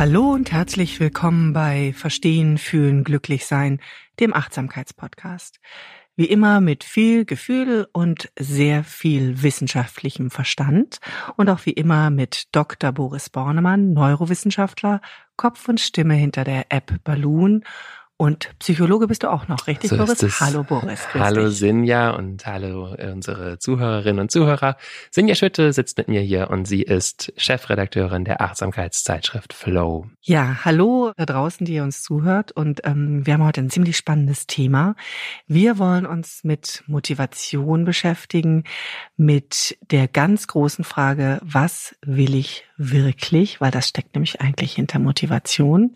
Hallo und herzlich willkommen bei Verstehen, Fühlen, Glücklich Sein, dem Achtsamkeitspodcast. Wie immer mit viel Gefühl und sehr viel wissenschaftlichem Verstand und auch wie immer mit Dr. Boris Bornemann, Neurowissenschaftler, Kopf und Stimme hinter der App Balloon und Psychologe bist du auch noch, richtig, so Boris? Hallo Boris. Hallo dich. Sinja und hallo äh, unsere Zuhörerinnen und Zuhörer. Sinja Schütte sitzt mit mir hier und sie ist Chefredakteurin der Achtsamkeitszeitschrift Flow. Ja, hallo da draußen, die ihr uns zuhört. Und ähm, wir haben heute ein ziemlich spannendes Thema. Wir wollen uns mit Motivation beschäftigen, mit der ganz großen Frage, was will ich wirklich? Weil das steckt nämlich eigentlich hinter Motivation.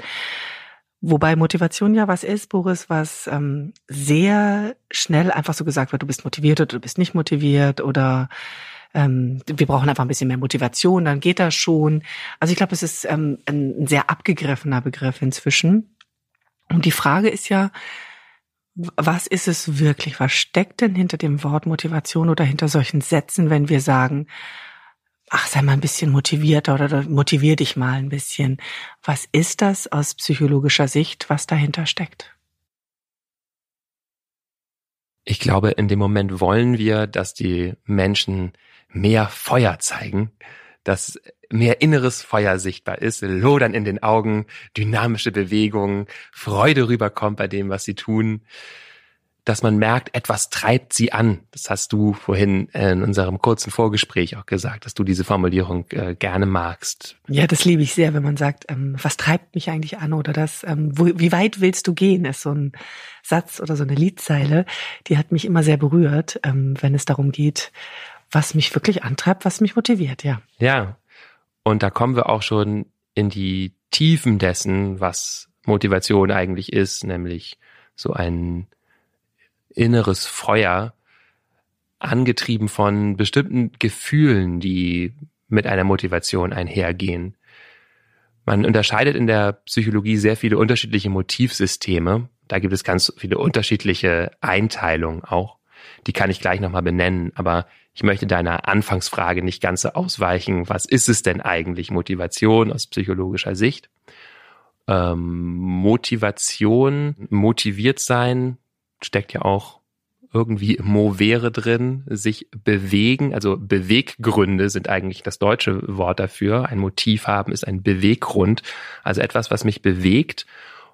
Wobei Motivation ja was ist, Boris, was ähm, sehr schnell einfach so gesagt wird, du bist motiviert oder du bist nicht motiviert oder ähm, wir brauchen einfach ein bisschen mehr Motivation, dann geht das schon. Also ich glaube, es ist ähm, ein sehr abgegriffener Begriff inzwischen. Und die Frage ist ja, was ist es wirklich? Was steckt denn hinter dem Wort Motivation oder hinter solchen Sätzen, wenn wir sagen, ach, sei mal ein bisschen motivierter oder motivier dich mal ein bisschen. Was ist das aus psychologischer Sicht, was dahinter steckt? Ich glaube, in dem Moment wollen wir, dass die Menschen mehr Feuer zeigen, dass mehr inneres Feuer sichtbar ist, Lodern in den Augen, dynamische Bewegungen, Freude rüberkommt bei dem, was sie tun dass man merkt, etwas treibt sie an. Das hast du vorhin in unserem kurzen Vorgespräch auch gesagt, dass du diese Formulierung äh, gerne magst. Ja, das liebe ich sehr, wenn man sagt, ähm, was treibt mich eigentlich an oder das, ähm, wo, wie weit willst du gehen, ist so ein Satz oder so eine Liedzeile, die hat mich immer sehr berührt, ähm, wenn es darum geht, was mich wirklich antreibt, was mich motiviert, ja. Ja, und da kommen wir auch schon in die Tiefen dessen, was Motivation eigentlich ist, nämlich so ein inneres Feuer, angetrieben von bestimmten Gefühlen, die mit einer Motivation einhergehen. Man unterscheidet in der Psychologie sehr viele unterschiedliche Motivsysteme. Da gibt es ganz viele unterschiedliche Einteilungen auch. Die kann ich gleich nochmal benennen, aber ich möchte deiner Anfangsfrage nicht ganz so ausweichen. Was ist es denn eigentlich Motivation aus psychologischer Sicht? Ähm, Motivation, motiviert sein, steckt ja auch irgendwie Movere drin, sich bewegen, also Beweggründe sind eigentlich das deutsche Wort dafür. Ein Motiv haben ist ein Beweggrund, also etwas, was mich bewegt.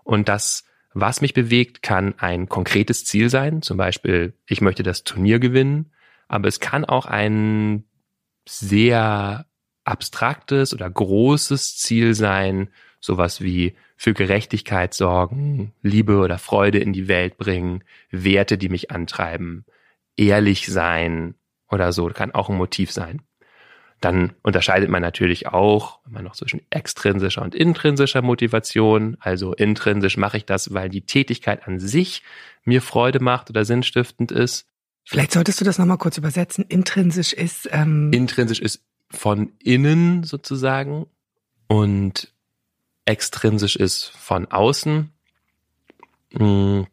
Und das, was mich bewegt, kann ein konkretes Ziel sein. Zum Beispiel, ich möchte das Turnier gewinnen, aber es kann auch ein sehr abstraktes oder großes Ziel sein, sowas wie für Gerechtigkeit sorgen, Liebe oder Freude in die Welt bringen, Werte, die mich antreiben, ehrlich sein oder so, kann auch ein Motiv sein. Dann unterscheidet man natürlich auch immer noch zwischen extrinsischer und intrinsischer Motivation. Also intrinsisch mache ich das, weil die Tätigkeit an sich mir Freude macht oder sinnstiftend ist. Vielleicht solltest du das nochmal kurz übersetzen. Intrinsisch ist. Ähm Intrinsisch ist von innen sozusagen und extrinsisch ist von außen, hm,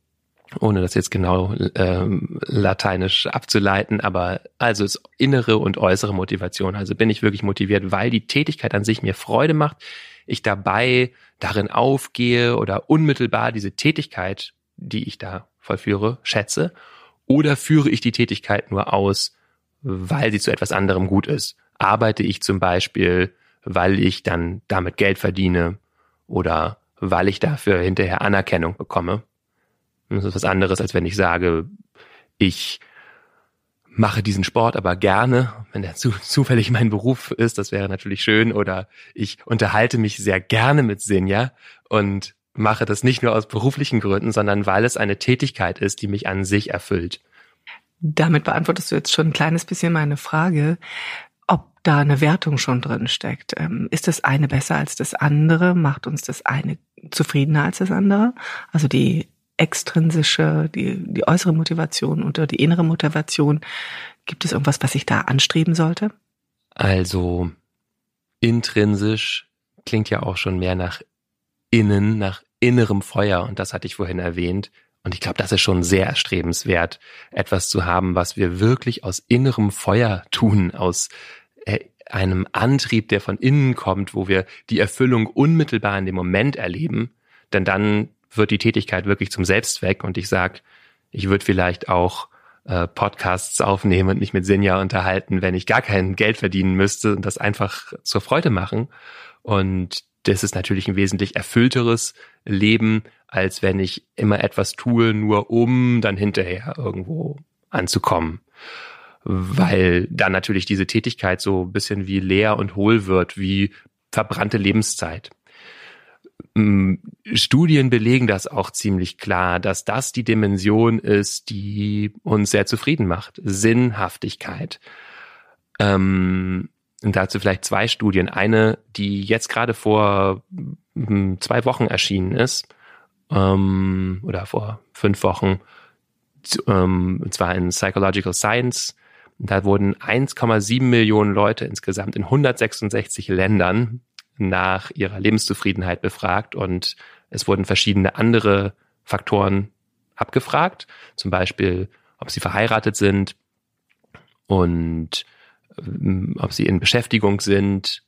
ohne das jetzt genau ähm, lateinisch abzuleiten, aber also ist innere und äußere Motivation. Also bin ich wirklich motiviert, weil die Tätigkeit an sich mir Freude macht, ich dabei darin aufgehe oder unmittelbar diese Tätigkeit, die ich da vollführe, schätze, oder führe ich die Tätigkeit nur aus, weil sie zu etwas anderem gut ist. Arbeite ich zum Beispiel, weil ich dann damit Geld verdiene oder weil ich dafür hinterher Anerkennung bekomme. Das ist was anderes, als wenn ich sage, ich mache diesen Sport aber gerne, wenn der zu, zufällig mein Beruf ist, das wäre natürlich schön, oder ich unterhalte mich sehr gerne mit Sinja und mache das nicht nur aus beruflichen Gründen, sondern weil es eine Tätigkeit ist, die mich an sich erfüllt. Damit beantwortest du jetzt schon ein kleines bisschen meine Frage, ob da eine Wertung schon drin steckt. Ähm, ist das eine besser als das andere? Macht uns das eine zufriedener als das andere? Also die extrinsische, die, die äußere Motivation oder die innere Motivation. Gibt es irgendwas, was ich da anstreben sollte? Also intrinsisch klingt ja auch schon mehr nach innen, nach innerem Feuer. Und das hatte ich vorhin erwähnt. Und ich glaube, das ist schon sehr erstrebenswert, etwas zu haben, was wir wirklich aus innerem Feuer tun, aus äh, einem Antrieb, der von innen kommt, wo wir die Erfüllung unmittelbar in dem Moment erleben. Denn dann wird die Tätigkeit wirklich zum Selbstzweck und ich sag, ich würde vielleicht auch äh, Podcasts aufnehmen und mich mit Sinja unterhalten, wenn ich gar kein Geld verdienen müsste und das einfach zur Freude machen. Und das ist natürlich ein wesentlich erfüllteres Leben, als wenn ich immer etwas tue, nur um dann hinterher irgendwo anzukommen. Weil dann natürlich diese Tätigkeit so ein bisschen wie leer und hohl wird, wie verbrannte Lebenszeit. Studien belegen das auch ziemlich klar, dass das die Dimension ist, die uns sehr zufrieden macht. Sinnhaftigkeit. Ähm, und dazu vielleicht zwei Studien. Eine, die jetzt gerade vor zwei Wochen erschienen ist, ähm, oder vor fünf Wochen, ähm, und zwar in Psychological Science. Da wurden 1,7 Millionen Leute insgesamt in 166 Ländern nach ihrer Lebenszufriedenheit befragt und es wurden verschiedene andere Faktoren abgefragt, zum Beispiel, ob sie verheiratet sind und ob sie in Beschäftigung sind,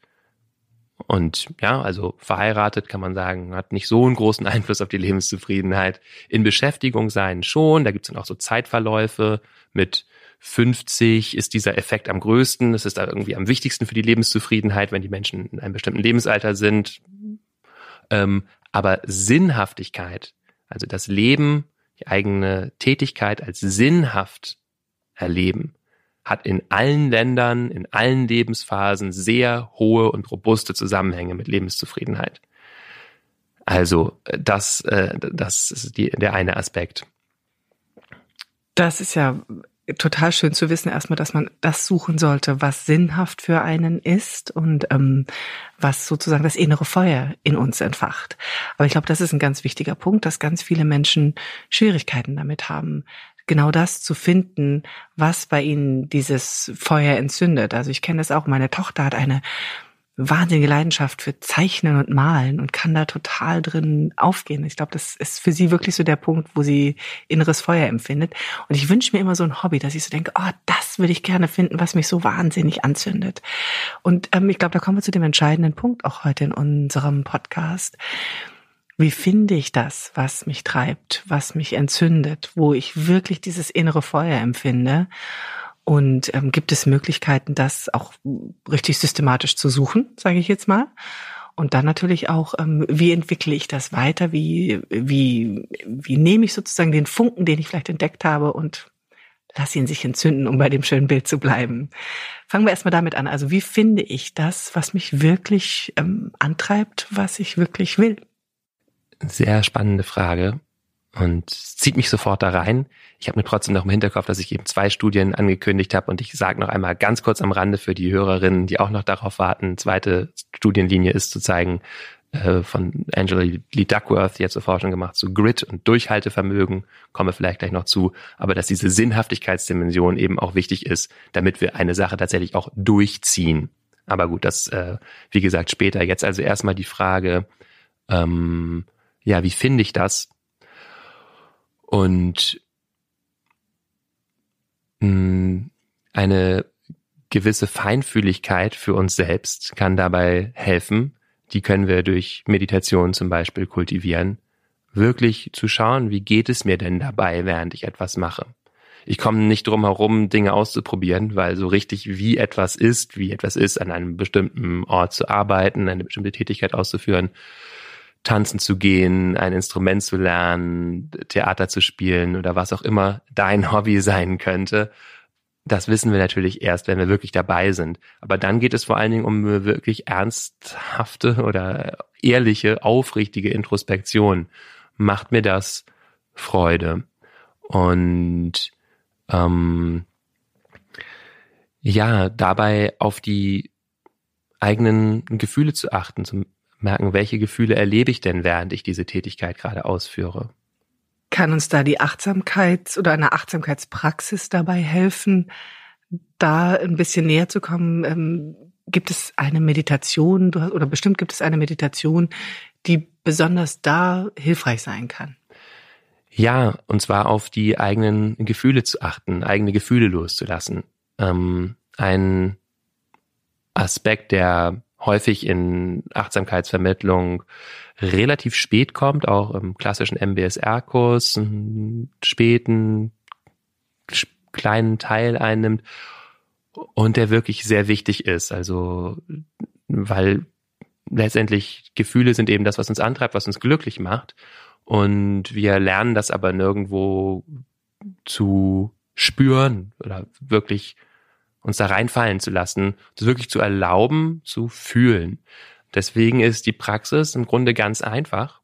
und ja, also verheiratet kann man sagen, hat nicht so einen großen Einfluss auf die Lebenszufriedenheit. In Beschäftigung sein schon, da gibt's dann auch so Zeitverläufe. Mit 50 ist dieser Effekt am größten. Es ist da irgendwie am wichtigsten für die Lebenszufriedenheit, wenn die Menschen in einem bestimmten Lebensalter sind. Ähm, aber Sinnhaftigkeit, also das Leben, die eigene Tätigkeit als sinnhaft erleben, hat in allen Ländern, in allen Lebensphasen sehr hohe und robuste Zusammenhänge mit Lebenszufriedenheit. Also äh, das, äh, das ist die, der eine Aspekt. Das ist ja total schön zu wissen, erstmal, dass man das suchen sollte, was sinnhaft für einen ist und ähm, was sozusagen das innere Feuer in uns entfacht. Aber ich glaube, das ist ein ganz wichtiger Punkt, dass ganz viele Menschen Schwierigkeiten damit haben, genau das zu finden, was bei ihnen dieses Feuer entzündet. Also ich kenne das auch. Meine Tochter hat eine wahnsinnige Leidenschaft für Zeichnen und Malen und kann da total drin aufgehen. Ich glaube, das ist für sie wirklich so der Punkt, wo sie inneres Feuer empfindet. Und ich wünsche mir immer so ein Hobby, dass ich so denke, oh, das würde ich gerne finden, was mich so wahnsinnig anzündet. Und ähm, ich glaube, da kommen wir zu dem entscheidenden Punkt auch heute in unserem Podcast. Wie finde ich das, was mich treibt, was mich entzündet, wo ich wirklich dieses innere Feuer empfinde? Und ähm, gibt es Möglichkeiten, das auch richtig systematisch zu suchen, sage ich jetzt mal? Und dann natürlich auch, ähm, wie entwickle ich das weiter? Wie, wie, wie nehme ich sozusagen den Funken, den ich vielleicht entdeckt habe und lass ihn sich entzünden, um bei dem schönen Bild zu bleiben. Fangen wir erstmal damit an. Also wie finde ich das, was mich wirklich ähm, antreibt, was ich wirklich will? Sehr spannende Frage und zieht mich sofort da rein. Ich habe mir trotzdem noch im Hinterkopf, dass ich eben zwei Studien angekündigt habe und ich sage noch einmal ganz kurz am Rande für die Hörerinnen, die auch noch darauf warten. Zweite Studienlinie ist zu zeigen äh, von Angela Lee Duckworth, jetzt zur Forschung gemacht zu Grit und Durchhaltevermögen, komme vielleicht gleich noch zu, aber dass diese Sinnhaftigkeitsdimension eben auch wichtig ist, damit wir eine Sache tatsächlich auch durchziehen. Aber gut, das, äh, wie gesagt, später. Jetzt also erstmal die Frage, ähm, ja, wie finde ich das? Und mh, hm, eine gewisse Feinfühligkeit für uns selbst kann dabei helfen. Die können wir durch Meditation zum Beispiel kultivieren. Wirklich zu schauen, wie geht es mir denn dabei, während ich etwas mache. Ich komme nicht drum herum, Dinge auszuprobieren, weil so richtig wie etwas ist, wie etwas ist, an einem bestimmten Ort zu arbeiten, eine bestimmte Tätigkeit auszuführen, tanzen zu gehen, ein Instrument zu lernen, Theater zu spielen oder was auch immer dein Hobby sein könnte. Das wissen wir natürlich erst, wenn wir wirklich dabei sind. Aber dann geht es vor allen Dingen um wirklich ernsthafte oder ehrliche, aufrichtige Introspektion. Macht mir das Freude? Und ähm, ja, dabei auf die eigenen Gefühle zu achten, zu merken, welche Gefühle erlebe ich denn, während ich diese Tätigkeit gerade ausführe. Kann uns da die Achtsamkeits- oder eine Achtsamkeitspraxis dabei helfen, da ein bisschen näher zu kommen? Ähm, gibt es eine Meditation oder bestimmt gibt es eine Meditation, die besonders da hilfreich sein kann? Ja, und zwar auf die eigenen Gefühle zu achten, eigene Gefühle loszulassen. Ähm, ein Aspekt, der häufig in Achtsamkeitsvermittlung relativ spät kommt, auch im klassischen MBSR-Kurs, einen späten, kleinen Teil einnimmt und der wirklich sehr wichtig ist. Also, weil letztendlich Gefühle sind eben das, was uns antreibt, was uns glücklich macht. Und wir lernen das aber nirgendwo zu spüren oder wirklich uns da reinfallen zu lassen, das wirklich zu erlauben, zu fühlen. Deswegen ist die Praxis im Grunde ganz einfach.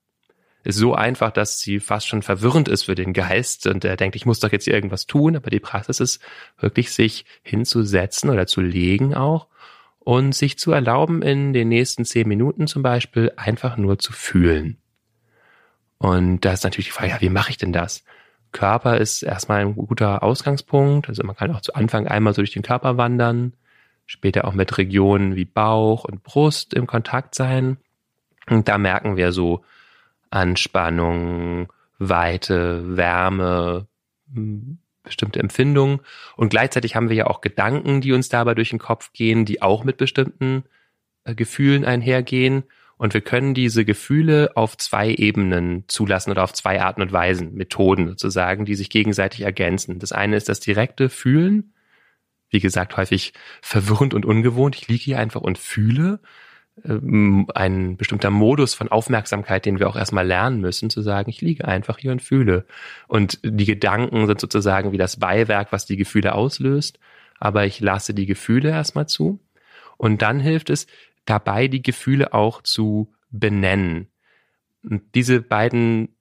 Ist so einfach, dass sie fast schon verwirrend ist für den Geist und er denkt, ich muss doch jetzt hier irgendwas tun, aber die Praxis ist wirklich sich hinzusetzen oder zu legen auch und sich zu erlauben, in den nächsten zehn Minuten zum Beispiel einfach nur zu fühlen. Und da ist natürlich die Frage, ja, wie mache ich denn das? Körper ist erstmal ein guter Ausgangspunkt. Also man kann auch zu Anfang einmal so durch den Körper wandern, später auch mit Regionen wie Bauch und Brust im Kontakt sein. Und da merken wir so Anspannung, Weite, Wärme, bestimmte Empfindungen. Und gleichzeitig haben wir ja auch Gedanken, die uns dabei durch den Kopf gehen, die auch mit bestimmten äh, Gefühlen einhergehen. Und wir können diese Gefühle auf zwei Ebenen zulassen oder auf zwei Arten und Weisen, Methoden sozusagen, die sich gegenseitig ergänzen. Das eine ist das direkte Fühlen. Wie gesagt, häufig verwirrend und ungewohnt. Ich liege hier einfach und fühle. Ähm, ein bestimmter Modus von Aufmerksamkeit, den wir auch erstmal lernen müssen, zu sagen, ich liege einfach hier und fühle. Und die Gedanken sind sozusagen wie das Beiwerk, was die Gefühle auslöst. Aber ich lasse die Gefühle erstmal zu. Und dann hilft es, dabei die Gefühle auch zu benennen. Und diese beiden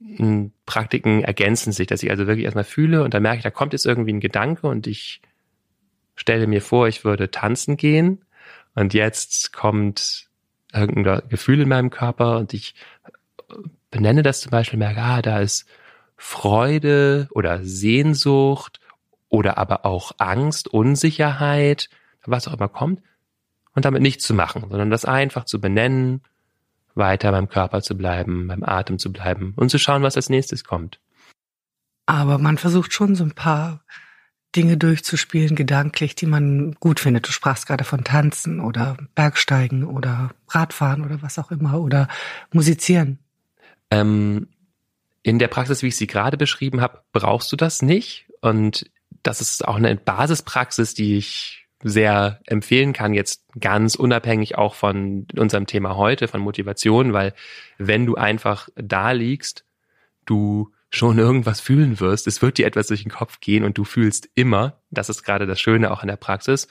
hm, Praktiken ergänzen sich, dass ich also wirklich erstmal fühle und dann merke ich, da kommt jetzt irgendwie ein Gedanke und ich stelle mir vor, ich würde tanzen gehen und jetzt kommt irgendein Gefühl in meinem Körper und ich benenne das zum Beispiel, merke, ah, da ist Freude oder Sehnsucht oder aber auch Angst, Unsicherheit, was auch immer kommt und damit nichts zu machen, sondern das einfach zu benennen, weiter beim Körper zu bleiben, beim Atem zu bleiben und zu schauen, was als nächstes kommt. Aber man versucht schon so ein paar Dinge durchzuspielen, gedanklich, die man gut findet. Du sprachst gerade von Tanzen oder Bergsteigen oder Radfahren oder was auch immer oder musizieren. Ähm, in der Praxis, wie ich sie gerade beschrieben habe, brauchst du das nicht. Und das ist auch eine Basispraxis, die ich sehr empfehlen kann, jetzt ganz unabhängig auch von unserem Thema heute, von Motivation, weil wenn du einfach da liegst, du schon irgendwas fühlen wirst, es wird dir etwas durch den Kopf gehen und du fühlst immer, das ist gerade das Schöne auch in der Praxis,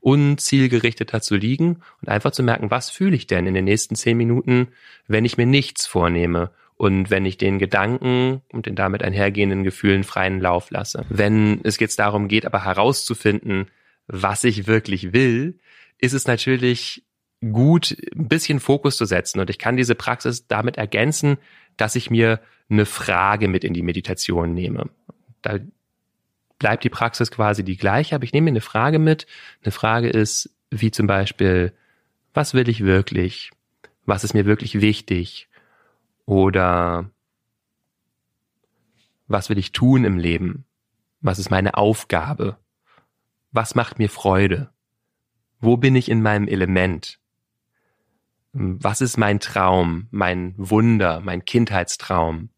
unzielgerichteter zu liegen und einfach zu merken, was fühle ich denn in den nächsten zehn Minuten, wenn ich mir nichts vornehme und wenn ich den Gedanken und den damit einhergehenden Gefühlen freien Lauf lasse. Wenn es jetzt darum geht, aber herauszufinden, was ich wirklich will, ist es natürlich gut, ein bisschen Fokus zu setzen. Und ich kann diese Praxis damit ergänzen, dass ich mir eine Frage mit in die Meditation nehme. Da bleibt die Praxis quasi die gleiche, aber ich nehme mir eine Frage mit. Eine Frage ist, wie zum Beispiel, was will ich wirklich? Was ist mir wirklich wichtig? Oder was will ich tun im Leben? Was ist meine Aufgabe? Was macht mir Freude? Wo bin ich in meinem Element? Was ist mein Traum, mein Wunder, mein Kindheitstraum?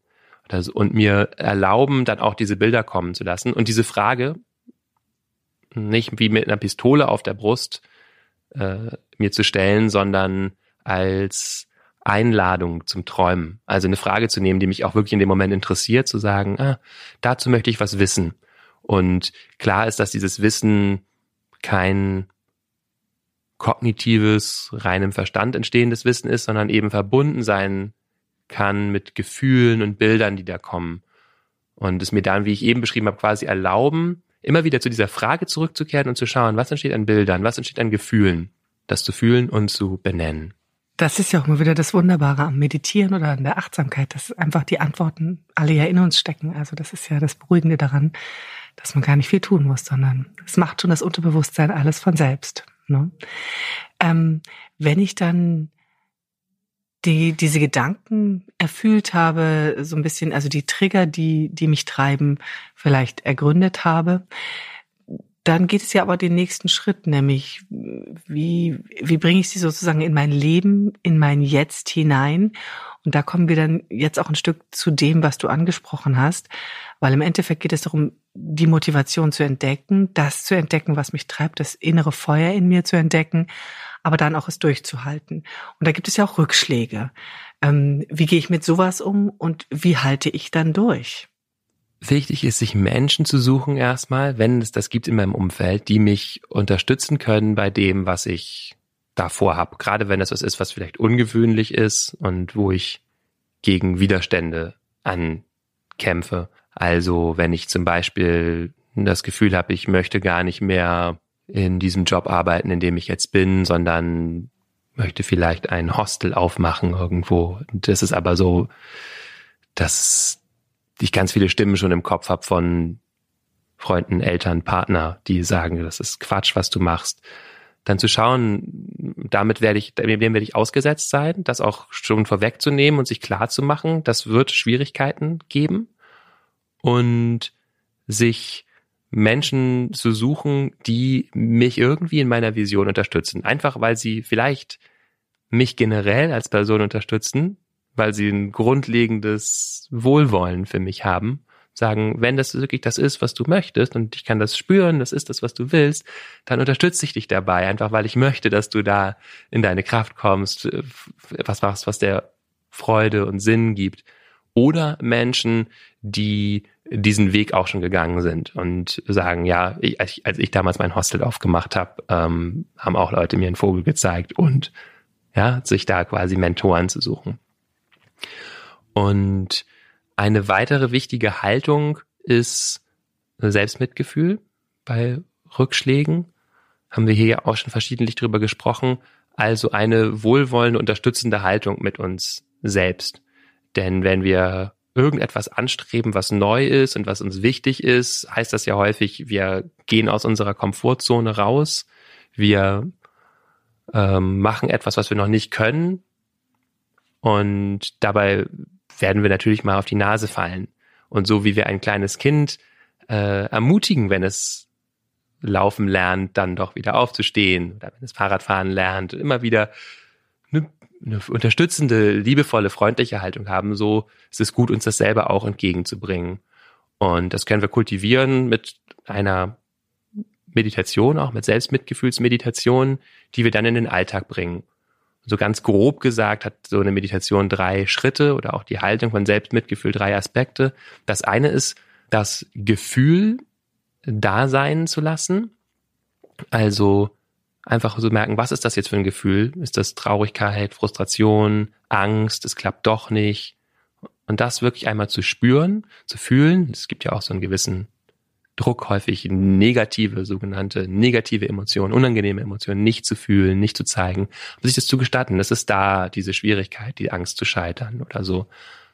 Und mir erlauben, dann auch diese Bilder kommen zu lassen. Und diese Frage, nicht wie mit einer Pistole auf der Brust äh, mir zu stellen, sondern als Einladung zum Träumen. Also eine Frage zu nehmen, die mich auch wirklich in dem Moment interessiert, zu sagen, ah, dazu möchte ich was wissen. Und klar ist, dass dieses Wissen kein kognitives, reinem Verstand entstehendes Wissen ist, sondern eben verbunden sein kann mit Gefühlen und Bildern, die da kommen. Und es mir dann, wie ich eben beschrieben habe, quasi erlauben, immer wieder zu dieser Frage zurückzukehren und zu schauen, was entsteht an Bildern, was entsteht an Gefühlen, das zu fühlen und zu benennen. Das ist ja auch immer wieder das Wunderbare am Meditieren oder an der Achtsamkeit, dass einfach die Antworten alle ja in uns stecken. Also das ist ja das Beruhigende daran, dass man gar nicht viel tun muss, sondern es macht schon das Unterbewusstsein alles von selbst. Ne? Ähm, wenn ich dann die diese Gedanken erfüllt habe, so ein bisschen, also die Trigger, die die mich treiben, vielleicht ergründet habe, dann geht es ja aber den nächsten Schritt, nämlich wie wie bringe ich sie sozusagen in mein Leben, in mein Jetzt hinein? Und da kommen wir dann jetzt auch ein Stück zu dem, was du angesprochen hast, weil im Endeffekt geht es darum, die Motivation zu entdecken, das zu entdecken, was mich treibt, das innere Feuer in mir zu entdecken, aber dann auch es durchzuhalten. Und da gibt es ja auch Rückschläge. Ähm, wie gehe ich mit sowas um und wie halte ich dann durch? Wichtig ist, sich Menschen zu suchen erstmal, wenn es das gibt in meinem Umfeld, die mich unterstützen können bei dem, was ich davor habe. Gerade wenn das was ist, was vielleicht ungewöhnlich ist und wo ich gegen Widerstände ankämpfe. Also wenn ich zum Beispiel das Gefühl habe, ich möchte gar nicht mehr in diesem Job arbeiten, in dem ich jetzt bin, sondern möchte vielleicht ein Hostel aufmachen irgendwo. Das ist aber so, dass ich ganz viele Stimmen schon im Kopf habe von Freunden, Eltern, Partner, die sagen, das ist Quatsch, was du machst. Dann zu schauen, damit werde ich, dem werde ich ausgesetzt sein, das auch schon vorwegzunehmen und sich klar zu machen, das wird Schwierigkeiten geben und sich Menschen zu suchen, die mich irgendwie in meiner Vision unterstützen. Einfach weil sie vielleicht mich generell als Person unterstützen, weil sie ein grundlegendes Wohlwollen für mich haben. Sagen, wenn das wirklich das ist, was du möchtest und ich kann das spüren, das ist das, was du willst, dann unterstütze ich dich dabei, einfach weil ich möchte, dass du da in deine Kraft kommst, was machst, was der Freude und Sinn gibt. Oder Menschen, die diesen Weg auch schon gegangen sind und sagen, ja, ich, als ich damals mein Hostel aufgemacht habe, ähm, haben auch Leute mir einen Vogel gezeigt und ja, sich da quasi Mentoren zu suchen. Und eine weitere wichtige Haltung ist Selbstmitgefühl bei Rückschlägen. Haben wir hier ja auch schon verschiedentlich drüber gesprochen. Also eine wohlwollende, unterstützende Haltung mit uns selbst. Denn wenn wir irgendetwas anstreben, was neu ist und was uns wichtig ist, heißt das ja häufig, wir gehen aus unserer Komfortzone raus, wir ähm, machen etwas, was wir noch nicht können und dabei werden wir natürlich mal auf die Nase fallen. Und so wie wir ein kleines Kind äh, ermutigen, wenn es laufen lernt, dann doch wieder aufzustehen oder wenn es Fahrradfahren lernt, immer wieder eine eine unterstützende, liebevolle, freundliche Haltung haben, so ist es gut, uns das selber auch entgegenzubringen. Und das können wir kultivieren mit einer Meditation, auch mit Selbstmitgefühlsmeditation, die wir dann in den Alltag bringen. So ganz grob gesagt hat so eine Meditation drei Schritte oder auch die Haltung von Selbstmitgefühl drei Aspekte. Das eine ist, das Gefühl da sein zu lassen. Also einfach so merken, was ist das jetzt für ein Gefühl? Ist das Traurigkeit, Frustration, Angst, es klappt doch nicht? Und das wirklich einmal zu spüren, zu fühlen. Es gibt ja auch so einen gewissen Druck, häufig negative, sogenannte negative Emotionen, unangenehme Emotionen nicht zu fühlen, nicht zu zeigen, und sich das zu gestatten. Das ist da diese Schwierigkeit, die Angst zu scheitern oder so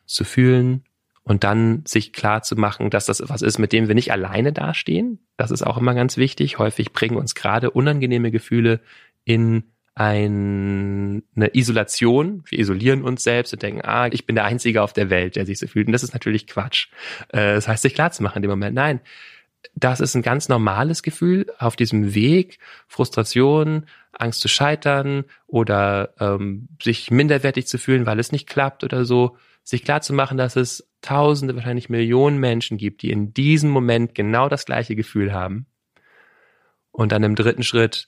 zu fühlen, und dann sich klar zu machen, dass das was ist, mit dem wir nicht alleine dastehen. Das ist auch immer ganz wichtig. Häufig bringen uns gerade unangenehme Gefühle in eine Isolation. Wir isolieren uns selbst und denken, ah, ich bin der Einzige auf der Welt, der sich so fühlt. Und das ist natürlich Quatsch. Äh, das heißt, sich klar zu machen in dem Moment. Nein, das ist ein ganz normales Gefühl auf diesem Weg. Frustration, Angst zu scheitern oder ähm, sich minderwertig zu fühlen, weil es nicht klappt oder so. Sich klar zu machen, dass es Tausende, wahrscheinlich Millionen Menschen gibt, die in diesem Moment genau das gleiche Gefühl haben. Und dann im dritten Schritt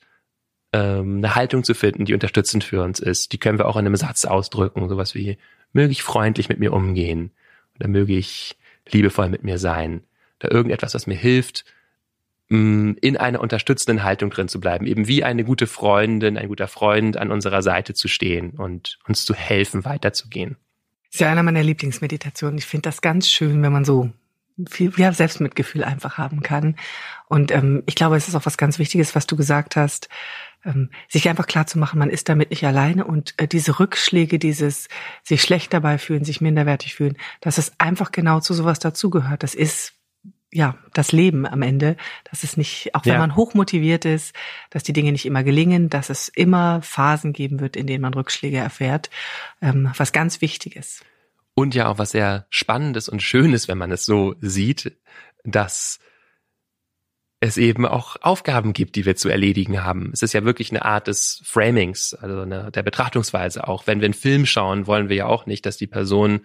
ähm, eine Haltung zu finden, die unterstützend für uns ist. Die können wir auch in einem Satz ausdrücken, sowas wie möge ich freundlich mit mir umgehen oder möge ich liebevoll mit mir sein oder irgendetwas, was mir hilft, mm, in einer unterstützenden Haltung drin zu bleiben, eben wie eine gute Freundin, ein guter Freund an unserer Seite zu stehen und uns zu helfen, weiterzugehen. Ist ja einer meiner Lieblingsmeditationen. Ich finde das ganz schön, wenn man so viel ja, Selbstmitgefühl einfach haben kann. Und ähm, ich glaube, es ist auch was ganz Wichtiges, was du gesagt hast, ähm, sich einfach klar zu machen, man ist damit nicht alleine und äh, diese Rückschläge, dieses sich schlecht dabei fühlen, sich minderwertig fühlen, dass es einfach genau zu sowas dazugehört. Das ist ja das Leben am Ende, dass es nicht, auch wenn ja. man hochmotiviert ist, dass die Dinge nicht immer gelingen, dass es immer Phasen geben wird, in denen man Rückschläge erfährt, ähm, was ganz wichtig ist. Und ja auch was sehr Spannendes und Schönes, wenn man es so sieht, dass es eben auch Aufgaben gibt, die wir zu erledigen haben. Es ist ja wirklich eine Art des Framings, also eine, der Betrachtungsweise auch. Wenn wir einen Film schauen, wollen wir ja auch nicht, dass die Person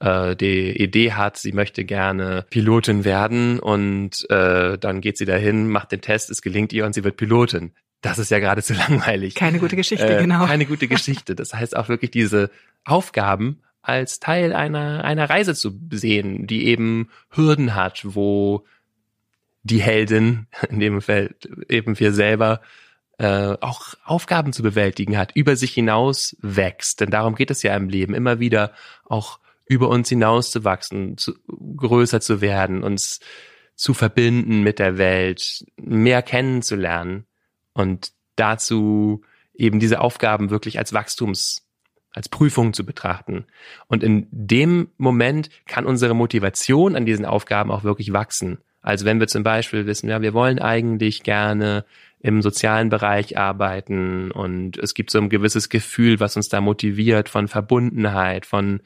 äh, die Idee hat, sie möchte gerne Pilotin werden und äh, dann geht sie dahin, macht den Test, es gelingt ihr und sie wird Pilotin. Das ist ja geradezu langweilig. Keine gute Geschichte, äh, genau. Keine gute Geschichte. Das heißt auch wirklich diese Aufgaben als Teil einer, einer Reise zu sehen, die eben Hürden hat, wo die Heldin, in dem Fall eben wir selber, äh, auch Aufgaben zu bewältigen hat, über sich hinaus wächst. Denn darum geht es ja im Leben, immer wieder auch über uns hinaus zu wachsen, zu, größer zu werden, uns zu verbinden mit der Welt, mehr kennenzulernen und dazu eben diese Aufgaben wirklich als Wachstums als Prüfung zu betrachten. Und in dem Moment kann unsere Motivation an diesen Aufgaben auch wirklich wachsen. Also wenn wir zum Beispiel wissen, ja, wir wollen eigentlich gerne im sozialen Bereich arbeiten und es gibt so ein gewisses Gefühl, was uns da motiviert von Verbundenheit, von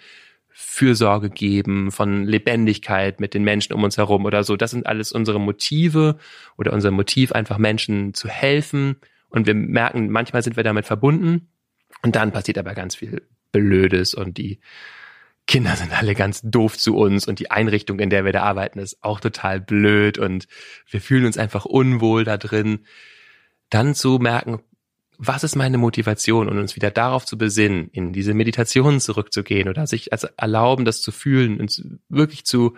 Fürsorge geben, von Lebendigkeit mit den Menschen um uns herum oder so. Das sind alles unsere Motive oder unser Motiv, einfach Menschen zu helfen. Und wir merken, manchmal sind wir damit verbunden und dann passiert aber ganz viel Blödes und die Kinder sind alle ganz doof zu uns und die Einrichtung, in der wir da arbeiten, ist auch total blöd und wir fühlen uns einfach unwohl da drin. Dann zu merken, was ist meine Motivation und uns wieder darauf zu besinnen, in diese Meditation zurückzugehen oder sich als erlauben, das zu fühlen und wirklich zu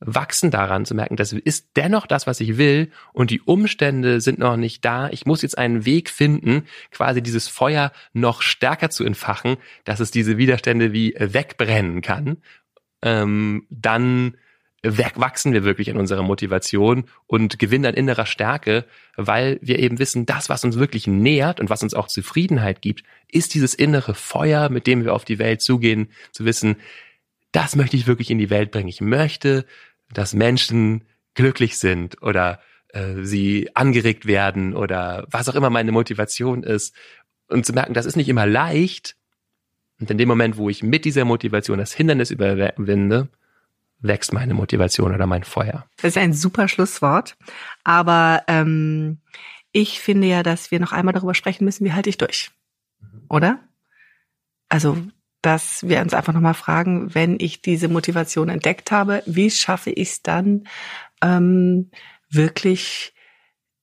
wachsen daran, zu merken, das ist dennoch das, was ich will und die Umstände sind noch nicht da. Ich muss jetzt einen Weg finden, quasi dieses Feuer noch stärker zu entfachen, dass es diese Widerstände wie wegbrennen kann. Ähm, dann wachsen wir wirklich in unserer Motivation und gewinnen an innerer Stärke, weil wir eben wissen, das, was uns wirklich nährt und was uns auch Zufriedenheit gibt, ist dieses innere Feuer, mit dem wir auf die Welt zugehen, zu wissen, das möchte ich wirklich in die Welt bringen. Ich möchte, dass Menschen glücklich sind oder äh, sie angeregt werden oder was auch immer meine Motivation ist. Und zu merken, das ist nicht immer leicht. Und in dem Moment, wo ich mit dieser Motivation das Hindernis überwinde, wächst meine Motivation oder mein Feuer. Das ist ein super Schlusswort. Aber ähm, ich finde ja, dass wir noch einmal darüber sprechen müssen, wie halte ich durch? Oder? Also dass wir uns einfach nochmal fragen, wenn ich diese Motivation entdeckt habe, wie schaffe ich es dann ähm, wirklich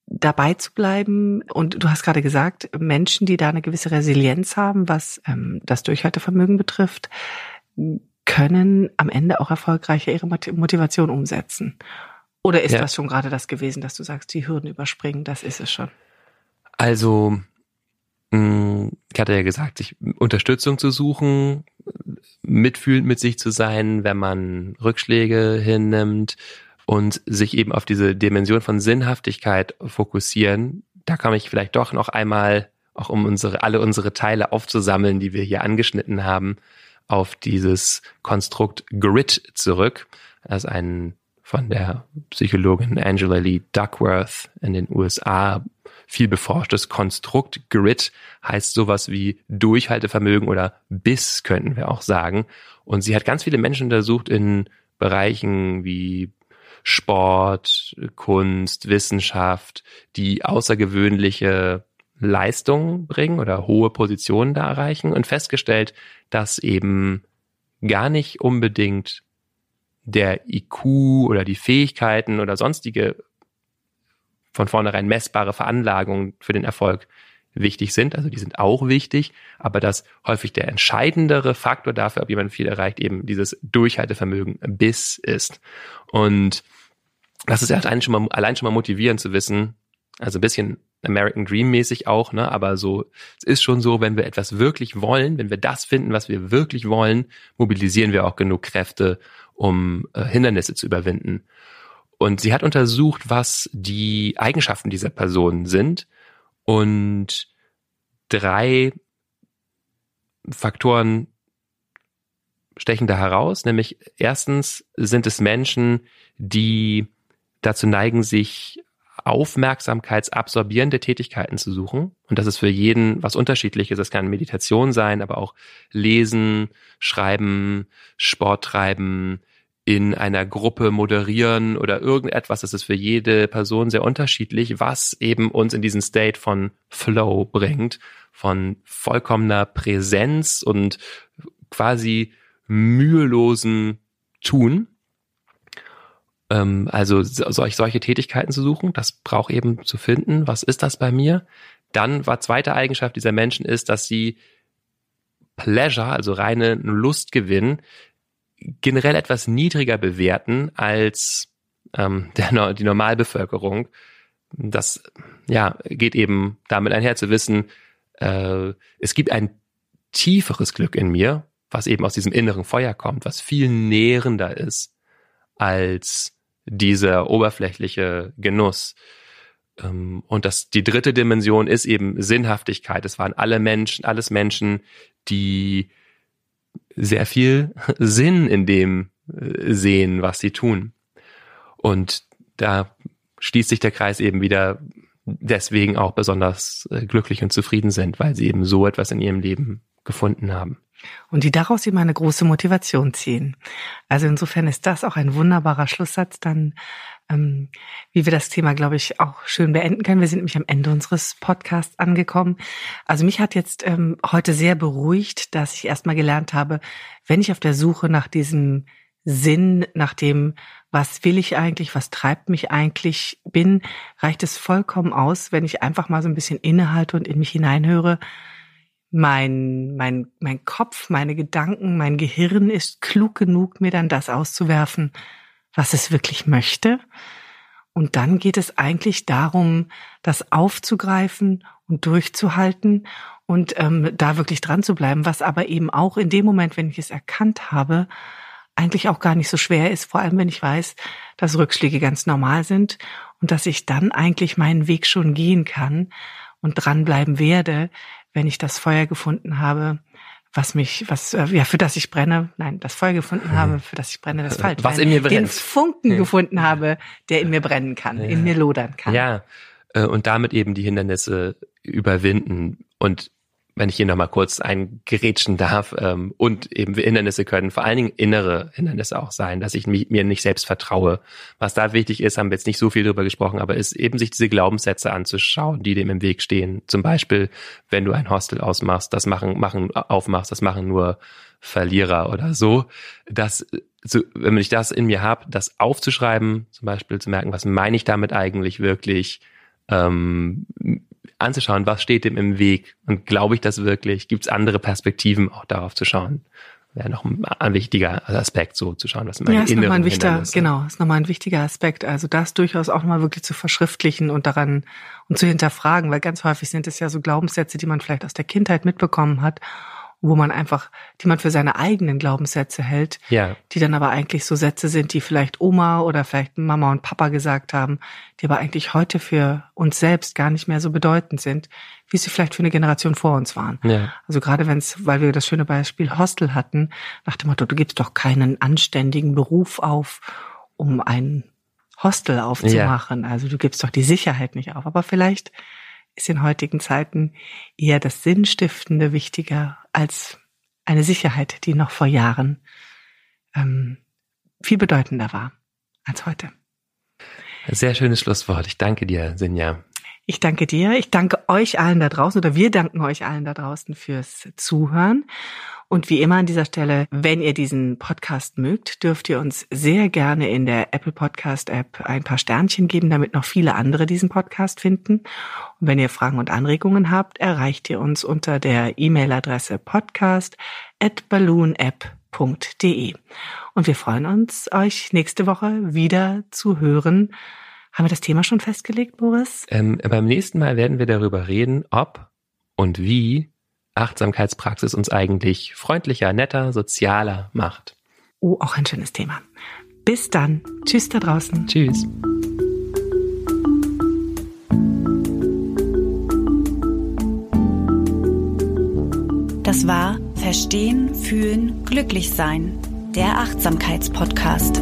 dabei zu bleiben? Und du hast gerade gesagt, Menschen, die da eine gewisse Resilienz haben, was ähm, das Durchhaltevermögen betrifft, können am Ende auch erfolgreicher ihre Motivation umsetzen. Oder ist ja. das schon gerade das gewesen, dass du sagst, die Hürden überspringen? Das ist es schon. Also Mm, ich hatte ja gesagt, sich Unterstützung zu suchen, mitfühlend mit sich zu sein, wenn man Rückschläge hinnimmt und sich eben auf diese Dimension von Sinnhaftigkeit fokussieren. Da komme ich vielleicht doch noch einmal, auch um unsere, alle unsere Teile aufzusammeln, die wir hier angeschnitten haben, auf dieses Konstrukt Grit zurück. Das ein von der Psychologin Angela Lee Duckworth in den USA viel beforschtes Konstrukt. Grit heißt sowas wie Durchhaltevermögen oder Biss, könnten wir auch sagen. Und sie hat ganz viele Menschen untersucht in Bereichen wie Sport, Kunst, Wissenschaft, die außergewöhnliche Leistungen bringen oder hohe Positionen da erreichen und festgestellt, dass eben gar nicht unbedingt der IQ oder die Fähigkeiten oder sonstige von vornherein messbare Veranlagung für den Erfolg wichtig sind, also die sind auch wichtig, aber dass häufig der entscheidendere Faktor dafür, ob jemand viel erreicht, eben dieses Durchhaltevermögen bis ist. Und das ist ja allein schon mal, allein schon mal motivierend zu wissen, also ein bisschen American Dream mäßig auch, ne, aber so, es ist schon so, wenn wir etwas wirklich wollen, wenn wir das finden, was wir wirklich wollen, mobilisieren wir auch genug Kräfte, um äh, Hindernisse zu überwinden. Und sie hat untersucht, was die Eigenschaften dieser Person sind und drei Faktoren stechen da heraus, nämlich erstens sind es Menschen, die dazu neigen, sich aufmerksamkeitsabsorbierende Tätigkeiten zu suchen. Und das ist für jeden was unterschiedliches. Das kann Meditation sein, aber auch Lesen, Schreiben, Sport treiben, in einer Gruppe moderieren oder irgendetwas. Das ist für jede Person sehr unterschiedlich, was eben uns in diesen State von Flow bringt, von vollkommener Präsenz und quasi mühelosen Tun. Ähm, also solch, solche Tätigkeiten zu suchen, das braucht eben zu finden. Was ist das bei mir? Dann war zweite Eigenschaft dieser Menschen ist, dass sie Pleasure, also reine Lustgewinn, generell etwas niedriger bewerten als ähm, der, die Normalbevölkerung. Das ja geht eben damit einher zu wissen, äh, es gibt ein tieferes Glück in mir, was eben aus diesem inneren Feuer kommt, was viel nährender ist als dieser oberflächliche Genuss. Ähm, und das, die dritte Dimension ist eben Sinnhaftigkeit. Es waren alle Menschen, alles Menschen, die sehr viel Sinn in dem äh, sehen, was sie tun. Und da schließt sich der Kreis eben wieder deswegen auch besonders äh, glücklich und zufrieden sind, weil sie eben so etwas in ihrem Leben gefunden haben. Und die daraus eben eine große Motivation ziehen. Also insofern ist das auch ein wunderbarer Schlusssatz dann, ähm, wie wir das Thema, glaube ich, auch schön beenden können. Wir sind nämlich am Ende unseres Podcasts angekommen. Also mich hat jetzt ähm, heute sehr beruhigt, dass ich erstmal gelernt habe, wenn ich auf der Suche nach diesem Sinn, nach dem, was will ich eigentlich, was treibt mich eigentlich bin, reicht es vollkommen aus, wenn ich einfach mal so ein bisschen innehalte und in mich hineinhöre mein, mein, mein Kopf, meine Gedanken, mein Gehirn ist klug genug, mir dann das auszuwerfen, was es wirklich möchte. Und dann geht es eigentlich darum, das aufzugreifen und durchzuhalten und ähm, da wirklich dran zu bleiben, was aber eben auch in dem Moment, wenn ich es erkannt habe, eigentlich auch gar nicht so schwer ist, vor allem wenn ich weiß, dass Rückschläge ganz normal sind und dass ich dann eigentlich meinen Weg schon gehen kann und dranbleiben werde, wenn ich das Feuer gefunden habe, was mich, was, äh, ja, für das ich brenne, nein, das Feuer gefunden hm. habe, für das ich brenne, das falsch. Was in mir brennt. Den Funken hm. gefunden habe, der in mir brennen kann, ja. in mir lodern kann. Ja, äh, und damit eben die Hindernisse überwinden. Und wenn ich hier nochmal kurz eingerätschen darf, ähm, und eben Hindernisse können vor allen Dingen innere Hindernisse auch sein, dass ich mich, mir nicht selbst vertraue. Was da wichtig ist, haben wir jetzt nicht so viel drüber gesprochen, aber ist eben sich diese Glaubenssätze anzuschauen, die dem im Weg stehen. Zum Beispiel, wenn du ein Hostel ausmachst, das machen, machen, aufmachst, das machen nur Verlierer oder so. Das, so, wenn ich das in mir habe, das aufzuschreiben, zum Beispiel zu merken, was meine ich damit eigentlich wirklich, ähm, anzuschauen, was steht dem im Weg und glaube ich das wirklich? Gibt es andere Perspektiven auch darauf zu schauen? Wäre noch ein, wichtiger Aspekt, so zu schauen, was meine ja, ist nochmal ein wichtiger, genau, ist nochmal ein wichtiger Aspekt. Also das durchaus auch nochmal wirklich zu verschriftlichen und daran und zu hinterfragen, weil ganz häufig sind es ja so Glaubenssätze, die man vielleicht aus der Kindheit mitbekommen hat wo man einfach, die man für seine eigenen Glaubenssätze hält, ja. die dann aber eigentlich so Sätze sind, die vielleicht Oma oder vielleicht Mama und Papa gesagt haben, die aber eigentlich heute für uns selbst gar nicht mehr so bedeutend sind, wie sie vielleicht für eine Generation vor uns waren. Ja. Also gerade wenn es, weil wir das schöne Beispiel Hostel hatten, nach dem Motto, du gibst doch keinen anständigen Beruf auf, um ein Hostel aufzumachen. Ja. Also du gibst doch die Sicherheit nicht auf. Aber vielleicht ist in heutigen Zeiten eher das Sinnstiftende wichtiger als eine Sicherheit, die noch vor Jahren ähm, viel bedeutender war als heute. Sehr schönes Schlusswort. Ich danke dir, Sinja. Ich danke dir. Ich danke euch allen da draußen oder wir danken euch allen da draußen fürs Zuhören. Und wie immer an dieser Stelle, wenn ihr diesen Podcast mögt, dürft ihr uns sehr gerne in der Apple Podcast App ein paar Sternchen geben, damit noch viele andere diesen Podcast finden. Und wenn ihr Fragen und Anregungen habt, erreicht ihr uns unter der E-Mail-Adresse podcast at balloonapp.de. Und wir freuen uns, euch nächste Woche wieder zu hören. Haben wir das Thema schon festgelegt, Boris? Ähm, beim nächsten Mal werden wir darüber reden, ob und wie Achtsamkeitspraxis uns eigentlich freundlicher, netter, sozialer macht. Oh, auch ein schönes Thema. Bis dann. Tschüss da draußen. Tschüss. Das war Verstehen, Fühlen, Glücklich Sein, der Achtsamkeitspodcast.